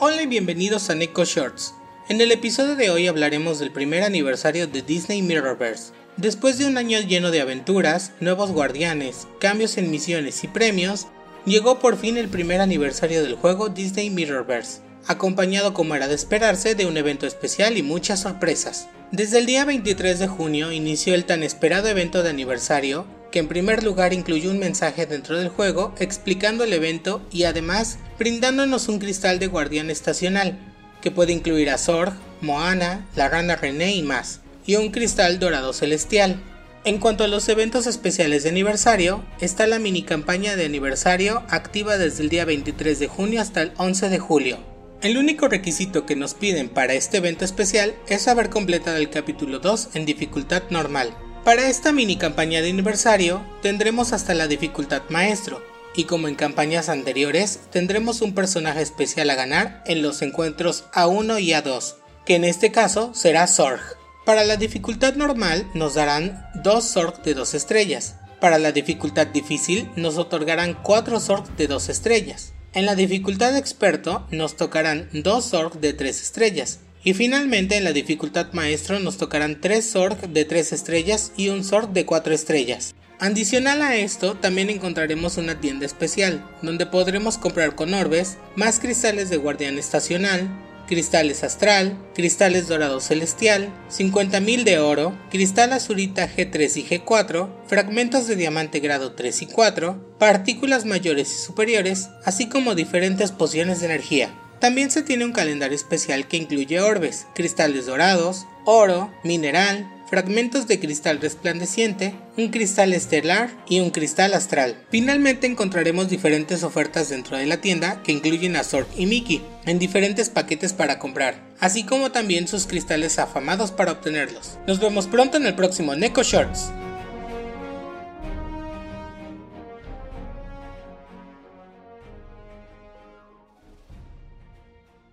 Hola y bienvenidos a Neko Shorts. En el episodio de hoy hablaremos del primer aniversario de Disney Mirrorverse. Después de un año lleno de aventuras, nuevos guardianes, cambios en misiones y premios, llegó por fin el primer aniversario del juego Disney Mirrorverse, acompañado como era de esperarse de un evento especial y muchas sorpresas. Desde el día 23 de junio inició el tan esperado evento de aniversario, que en primer lugar incluyó un mensaje dentro del juego explicando el evento y además brindándonos un cristal de guardián estacional, que puede incluir a Zorg, Moana, la rana René y más, y un cristal dorado celestial. En cuanto a los eventos especiales de aniversario, está la mini campaña de aniversario activa desde el día 23 de junio hasta el 11 de julio. El único requisito que nos piden para este evento especial es haber completado el capítulo 2 en dificultad normal. Para esta mini campaña de aniversario tendremos hasta la dificultad maestro, y como en campañas anteriores tendremos un personaje especial a ganar en los encuentros A1 y A2, que en este caso será Zorg. Para la dificultad normal nos darán 2 Zorg de 2 estrellas, para la dificultad difícil nos otorgarán 4 Zorg de 2 estrellas, en la dificultad experto nos tocarán 2 Zorg de 3 estrellas, y finalmente en la dificultad maestro nos tocarán 3 Zorg de 3 estrellas y un Zorg de 4 estrellas. Adicional a esto, también encontraremos una tienda especial, donde podremos comprar con orbes más cristales de guardián estacional, cristales astral, cristales dorado celestial, 50.000 de oro, cristal azurita G3 y G4, fragmentos de diamante grado 3 y 4, partículas mayores y superiores, así como diferentes pociones de energía. También se tiene un calendario especial que incluye orbes, cristales dorados, oro, mineral, fragmentos de cristal resplandeciente, un cristal estelar y un cristal astral. Finalmente encontraremos diferentes ofertas dentro de la tienda que incluyen a Zorg y Mickey en diferentes paquetes para comprar, así como también sus cristales afamados para obtenerlos. Nos vemos pronto en el próximo Neko Shorts.